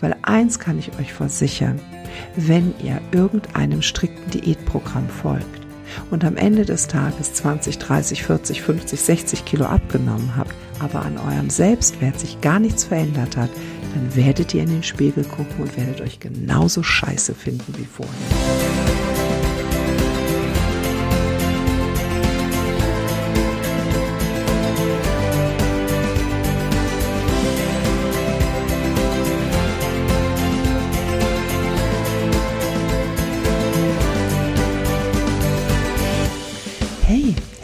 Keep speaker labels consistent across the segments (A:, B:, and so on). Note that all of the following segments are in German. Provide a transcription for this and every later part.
A: Weil eins kann ich euch versichern, wenn ihr irgendeinem strikten Diätprogramm folgt und am Ende des Tages 20, 30, 40, 50, 60 Kilo abgenommen habt, aber an eurem Selbstwert sich gar nichts verändert hat, dann werdet ihr in den Spiegel gucken und werdet euch genauso scheiße finden wie vorher.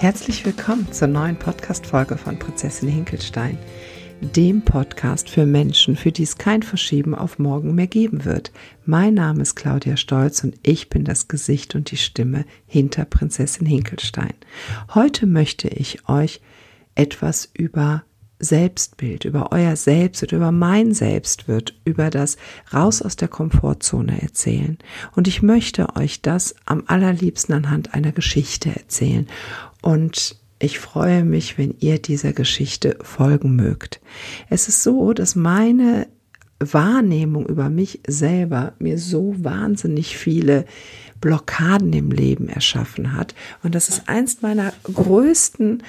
A: Herzlich willkommen zur neuen Podcast-Folge von Prinzessin Hinkelstein, dem Podcast für Menschen, für die es kein Verschieben auf morgen mehr geben wird. Mein Name ist Claudia Stolz und ich bin das Gesicht und die Stimme hinter Prinzessin Hinkelstein. Heute möchte ich euch etwas über Selbstbild, über euer Selbst und über mein Selbst wird, über das Raus aus der Komfortzone erzählen. Und ich möchte euch das am allerliebsten anhand einer Geschichte erzählen. Und ich freue mich, wenn ihr dieser Geschichte folgen mögt. Es ist so, dass meine Wahrnehmung über mich selber mir so wahnsinnig viele Blockaden im Leben erschaffen hat. Und das ist eins meiner größten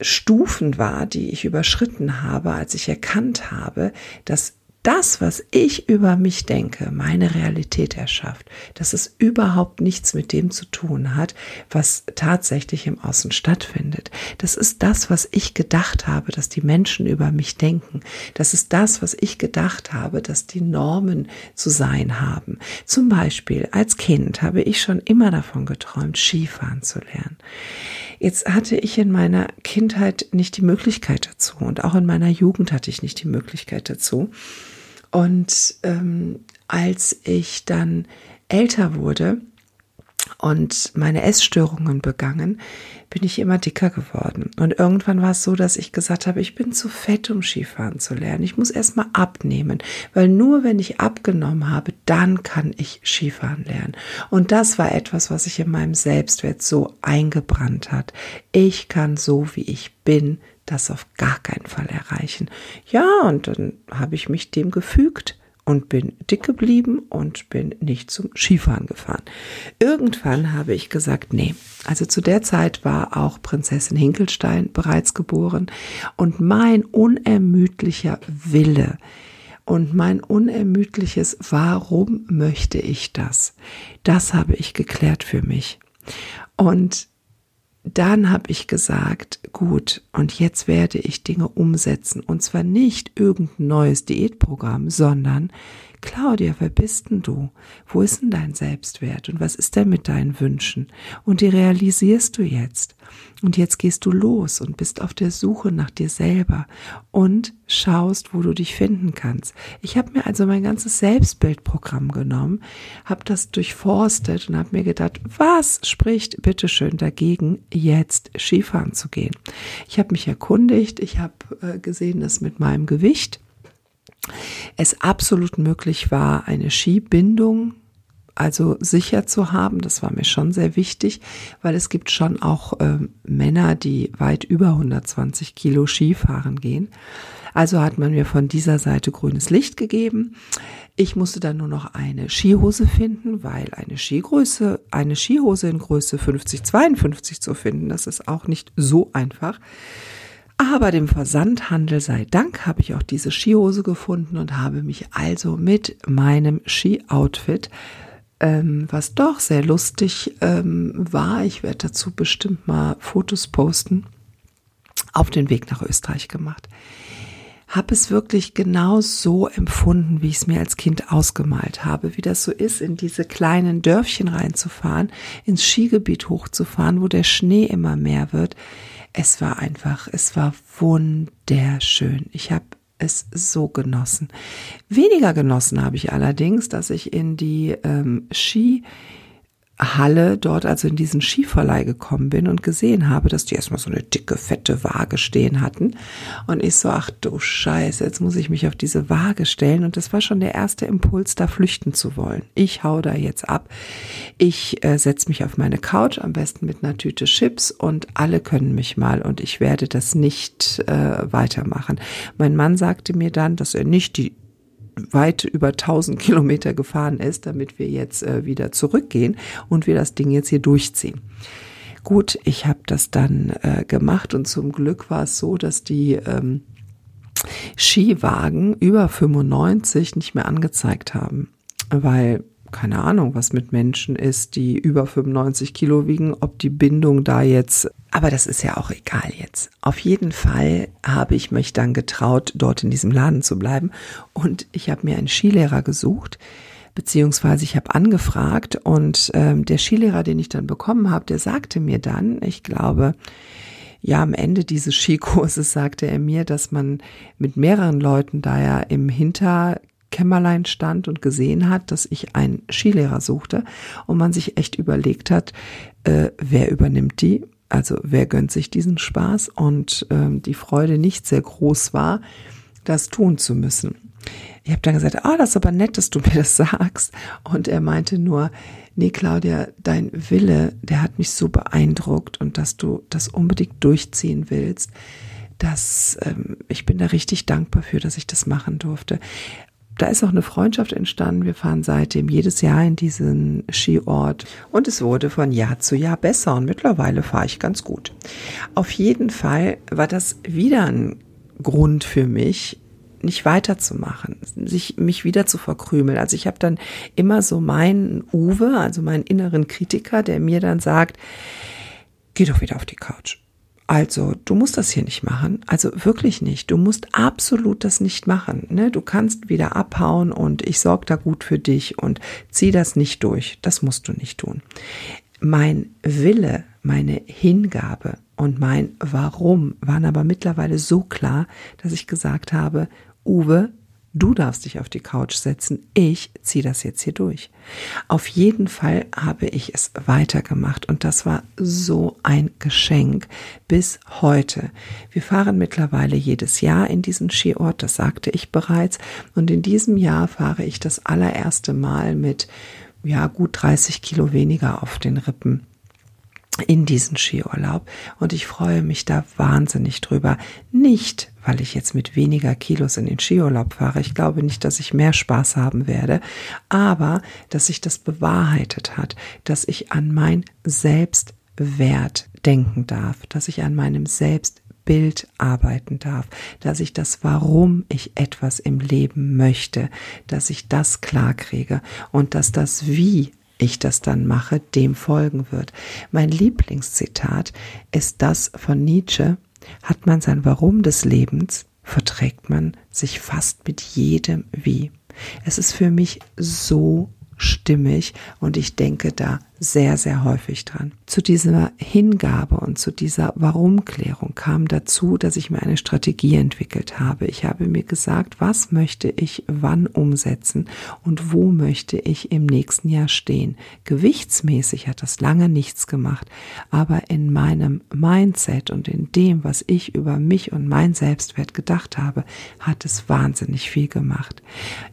A: Stufen war, die ich überschritten habe, als ich erkannt habe, dass das, was ich über mich denke, meine Realität erschafft, dass es überhaupt nichts mit dem zu tun hat, was tatsächlich im Außen stattfindet. Das ist das, was ich gedacht habe, dass die Menschen über mich denken. Das ist das, was ich gedacht habe, dass die Normen zu sein haben. Zum Beispiel als Kind habe ich schon immer davon geträumt, Skifahren zu lernen. Jetzt hatte ich in meiner Kindheit nicht die Möglichkeit dazu und auch in meiner Jugend hatte ich nicht die Möglichkeit dazu. Und ähm, als ich dann älter wurde und meine Essstörungen begangen, bin ich immer dicker geworden. Und irgendwann war es so, dass ich gesagt habe, ich bin zu fett, um Skifahren zu lernen. Ich muss erstmal abnehmen, weil nur wenn ich abgenommen habe, dann kann ich Skifahren lernen. Und das war etwas, was sich in meinem Selbstwert so eingebrannt hat. Ich kann so, wie ich bin, das auf gar keinen Fall erreichen. Ja, und dann habe ich mich dem gefügt und bin dick geblieben und bin nicht zum Skifahren gefahren. Irgendwann habe ich gesagt, nee, also zu der Zeit war auch Prinzessin Hinkelstein bereits geboren und mein unermüdlicher Wille und mein unermüdliches Warum möchte ich das? Das habe ich geklärt für mich. Und dann habe ich gesagt, gut, und jetzt werde ich Dinge umsetzen. Und zwar nicht irgendein neues Diätprogramm, sondern Claudia, wer bist denn du? Wo ist denn dein Selbstwert? Und was ist denn mit deinen Wünschen? Und die realisierst du jetzt. Und jetzt gehst du los und bist auf der Suche nach dir selber und schaust, wo du dich finden kannst. Ich habe mir also mein ganzes Selbstbildprogramm genommen, habe das durchforstet und habe mir gedacht, was spricht bitteschön dagegen, jetzt Skifahren zu gehen? Ich habe mich erkundigt, ich habe äh, gesehen, dass mit meinem Gewicht es absolut möglich war, eine Skibindung also sicher zu haben. Das war mir schon sehr wichtig, weil es gibt schon auch äh, Männer, die weit über 120 Kilo Skifahren gehen. Also hat man mir von dieser Seite grünes Licht gegeben. Ich musste dann nur noch eine Skihose finden, weil eine Skigröße, eine Skihose in Größe 50, 52 zu finden, das ist auch nicht so einfach. Aber dem Versandhandel sei Dank habe ich auch diese Skihose gefunden und habe mich also mit meinem Ski-Outfit, ähm, was doch sehr lustig ähm, war, ich werde dazu bestimmt mal Fotos posten, auf den Weg nach Österreich gemacht. Habe es wirklich genau so empfunden, wie ich es mir als Kind ausgemalt habe, wie das so ist, in diese kleinen Dörfchen reinzufahren, ins Skigebiet hochzufahren, wo der Schnee immer mehr wird es war einfach, es war wunderschön. Ich habe es so genossen. Weniger genossen habe ich allerdings, dass ich in die ähm, Ski Halle dort also in diesen Skiverleih gekommen bin und gesehen habe, dass die erstmal so eine dicke, fette Waage stehen hatten. Und ich so, ach du Scheiße, jetzt muss ich mich auf diese Waage stellen. Und das war schon der erste Impuls, da flüchten zu wollen. Ich hau da jetzt ab. Ich äh, setze mich auf meine Couch, am besten mit einer Tüte Chips und alle können mich mal und ich werde das nicht äh, weitermachen. Mein Mann sagte mir dann, dass er nicht die weit über 1000 Kilometer gefahren ist, damit wir jetzt äh, wieder zurückgehen und wir das Ding jetzt hier durchziehen. Gut, ich habe das dann äh, gemacht und zum Glück war es so, dass die ähm, Skiwagen über 95 nicht mehr angezeigt haben, weil keine Ahnung, was mit Menschen ist, die über 95 Kilo wiegen, ob die Bindung da jetzt, aber das ist ja auch egal jetzt. Auf jeden Fall habe ich mich dann getraut, dort in diesem Laden zu bleiben und ich habe mir einen Skilehrer gesucht, beziehungsweise ich habe angefragt und ähm, der Skilehrer, den ich dann bekommen habe, der sagte mir dann, ich glaube, ja, am Ende dieses Skikurses sagte er mir, dass man mit mehreren Leuten da ja im Hinterkämmerlein stand und gesehen hat, dass ich einen Skilehrer suchte und man sich echt überlegt hat, äh, wer übernimmt die? Also wer gönnt sich diesen Spaß und ähm, die Freude nicht sehr groß war, das tun zu müssen ich habe dann gesagt, ah, oh, das ist aber nett, dass du mir das sagst. Und er meinte nur, nee, Claudia, dein Wille, der hat mich so beeindruckt und dass du das unbedingt durchziehen willst, dass ähm, ich bin da richtig dankbar für, dass ich das machen durfte. Da ist auch eine Freundschaft entstanden. Wir fahren seitdem jedes Jahr in diesen Skiort und es wurde von Jahr zu Jahr besser und mittlerweile fahre ich ganz gut. Auf jeden Fall war das wieder ein Grund für mich, nicht weiterzumachen, sich mich wieder zu verkrümeln. Also ich habe dann immer so meinen Uwe, also meinen inneren Kritiker, der mir dann sagt, geh doch wieder auf die Couch. Also, du musst das hier nicht machen. Also wirklich nicht. Du musst absolut das nicht machen. Ne? Du kannst wieder abhauen und ich sorge da gut für dich und zieh das nicht durch. Das musst du nicht tun. Mein Wille, meine Hingabe und mein Warum waren aber mittlerweile so klar, dass ich gesagt habe, Uwe, du darfst dich auf die Couch setzen, ich ziehe das jetzt hier durch. Auf jeden Fall habe ich es weitergemacht und das war so ein Geschenk bis heute. Wir fahren mittlerweile jedes Jahr in diesen Skiort, das sagte ich bereits, und in diesem Jahr fahre ich das allererste Mal mit ja gut 30 Kilo weniger auf den Rippen in diesen Skiurlaub und ich freue mich da wahnsinnig drüber. Nicht, weil ich jetzt mit weniger Kilos in den Skiurlaub fahre. Ich glaube nicht, dass ich mehr Spaß haben werde, aber dass sich das bewahrheitet hat, dass ich an mein Selbstwert denken darf, dass ich an meinem Selbstbild arbeiten darf, dass ich das, warum ich etwas im Leben möchte, dass ich das klar kriege und dass das Wie ich das dann mache, dem folgen wird. Mein Lieblingszitat ist das von Nietzsche. Hat man sein Warum des Lebens, verträgt man sich fast mit jedem Wie. Es ist für mich so stimmig und ich denke da sehr, sehr häufig dran. Zu dieser Hingabe und zu dieser Warum-Klärung kam dazu, dass ich mir eine Strategie entwickelt habe. Ich habe mir gesagt, was möchte ich wann umsetzen und wo möchte ich im nächsten Jahr stehen. Gewichtsmäßig hat das lange nichts gemacht, aber in meinem Mindset und in dem, was ich über mich und mein Selbstwert gedacht habe, hat es wahnsinnig viel gemacht.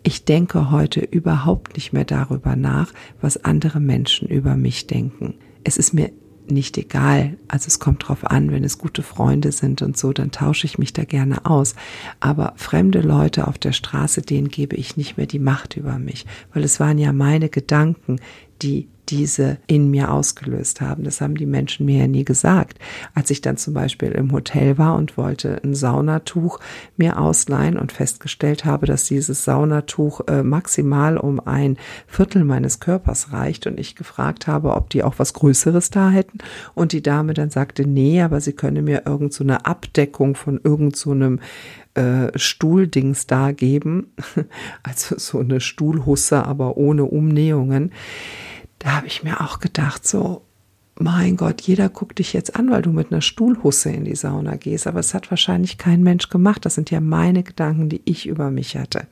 A: Ich denke heute überhaupt nicht mehr darüber nach, was andere Menschen über über mich denken. Es ist mir nicht egal. Also es kommt drauf an, wenn es gute Freunde sind und so, dann tausche ich mich da gerne aus. Aber fremde Leute auf der Straße, denen gebe ich nicht mehr die Macht über mich, weil es waren ja meine Gedanken, die diese in mir ausgelöst haben. Das haben die Menschen mir ja nie gesagt. Als ich dann zum Beispiel im Hotel war und wollte ein Saunatuch mir ausleihen und festgestellt habe, dass dieses Saunatuch äh, maximal um ein Viertel meines Körpers reicht und ich gefragt habe, ob die auch was Größeres da hätten und die Dame dann sagte, nee, aber sie könne mir irgend so eine Abdeckung von irgend so einem äh, Stuhldings da geben, also so eine Stuhlhusse, aber ohne Umnähungen da habe ich mir auch gedacht, so, mein Gott, jeder guckt dich jetzt an, weil du mit einer Stuhlhusse in die Sauna gehst. Aber es hat wahrscheinlich kein Mensch gemacht. Das sind ja meine Gedanken, die ich über mich hatte.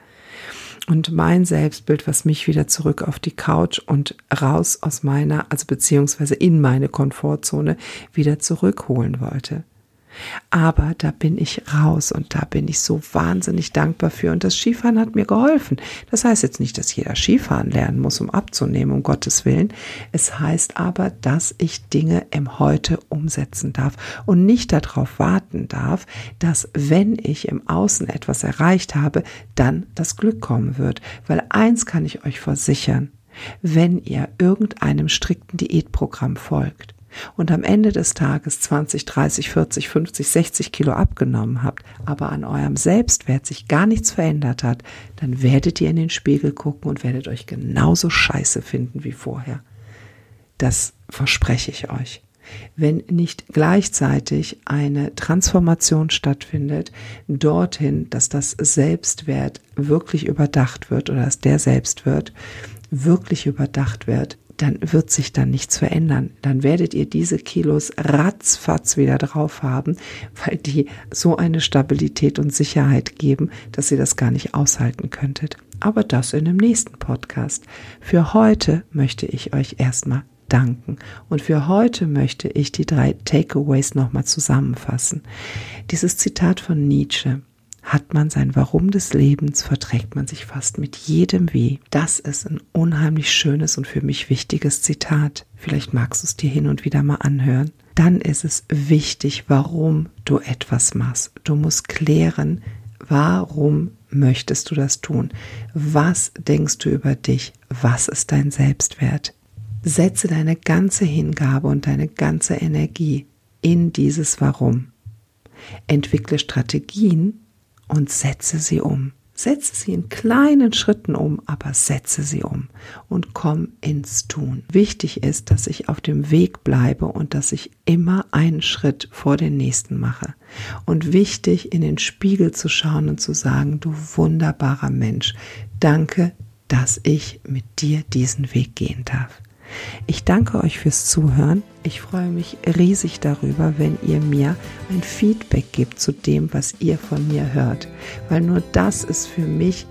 A: Und mein Selbstbild, was mich wieder zurück auf die Couch und raus aus meiner, also beziehungsweise in meine Komfortzone wieder zurückholen wollte. Aber da bin ich raus und da bin ich so wahnsinnig dankbar für. Und das Skifahren hat mir geholfen. Das heißt jetzt nicht, dass jeder Skifahren lernen muss, um abzunehmen, um Gottes Willen. Es heißt aber, dass ich Dinge im Heute umsetzen darf und nicht darauf warten darf, dass wenn ich im Außen etwas erreicht habe, dann das Glück kommen wird. Weil eins kann ich euch versichern, wenn ihr irgendeinem strikten Diätprogramm folgt, und am Ende des Tages 20, 30, 40, 50, 60 Kilo abgenommen habt, aber an eurem Selbstwert sich gar nichts verändert hat, dann werdet ihr in den Spiegel gucken und werdet euch genauso scheiße finden wie vorher. Das verspreche ich euch. Wenn nicht gleichzeitig eine Transformation stattfindet, dorthin, dass das Selbstwert wirklich überdacht wird oder dass der Selbstwert wirklich überdacht wird, dann wird sich dann nichts verändern. Dann werdet ihr diese Kilos ratzfatz wieder drauf haben, weil die so eine Stabilität und Sicherheit geben, dass ihr das gar nicht aushalten könntet. Aber das in dem nächsten Podcast. Für heute möchte ich euch erstmal danken. Und für heute möchte ich die drei Takeaways nochmal zusammenfassen. Dieses Zitat von Nietzsche. Hat man sein Warum des Lebens, verträgt man sich fast mit jedem weh. Das ist ein unheimlich schönes und für mich wichtiges Zitat. Vielleicht magst du es dir hin und wieder mal anhören. Dann ist es wichtig, warum du etwas machst. Du musst klären, warum möchtest du das tun? Was denkst du über dich? Was ist dein Selbstwert? Setze deine ganze Hingabe und deine ganze Energie in dieses Warum. Entwickle Strategien, und setze sie um. Setze sie in kleinen Schritten um, aber setze sie um und komm ins Tun. Wichtig ist, dass ich auf dem Weg bleibe und dass ich immer einen Schritt vor den nächsten mache. Und wichtig, in den Spiegel zu schauen und zu sagen, du wunderbarer Mensch, danke, dass ich mit dir diesen Weg gehen darf. Ich danke euch fürs Zuhören. Ich freue mich riesig darüber, wenn ihr mir ein Feedback gebt zu dem, was ihr von mir hört, weil nur das ist für mich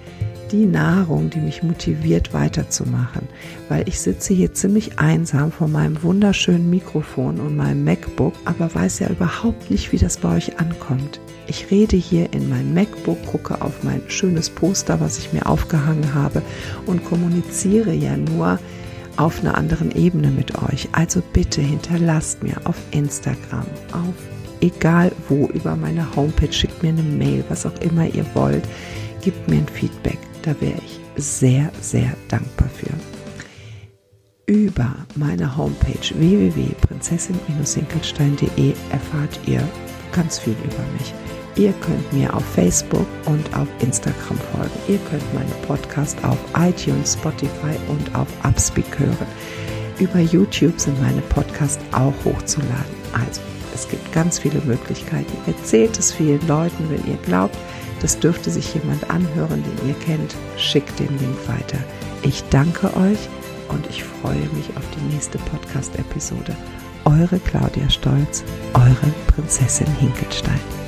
A: die Nahrung, die mich motiviert weiterzumachen, weil ich sitze hier ziemlich einsam vor meinem wunderschönen Mikrofon und meinem MacBook, aber weiß ja überhaupt nicht, wie das bei euch ankommt. Ich rede hier in mein MacBook, gucke auf mein schönes Poster, was ich mir aufgehangen habe und kommuniziere ja nur auf einer anderen Ebene mit euch. Also bitte hinterlasst mir auf Instagram, auf egal wo, über meine Homepage, schickt mir eine Mail, was auch immer ihr wollt, gebt mir ein Feedback. Da wäre ich sehr, sehr dankbar für. Über meine Homepage www.prinzessin-hinkelstein.de erfahrt ihr ganz viel über mich. Ihr könnt mir auf Facebook und auf Instagram folgen. Ihr könnt meine Podcast auf iTunes, Spotify und auf Upspeak hören. Über YouTube sind meine Podcasts auch hochzuladen. Also, es gibt ganz viele Möglichkeiten. Erzählt es vielen Leuten, wenn ihr glaubt, das dürfte sich jemand anhören, den ihr kennt. Schickt den Link weiter. Ich danke euch und ich freue mich auf die nächste Podcast-Episode. Eure Claudia Stolz, eure Prinzessin Hinkelstein.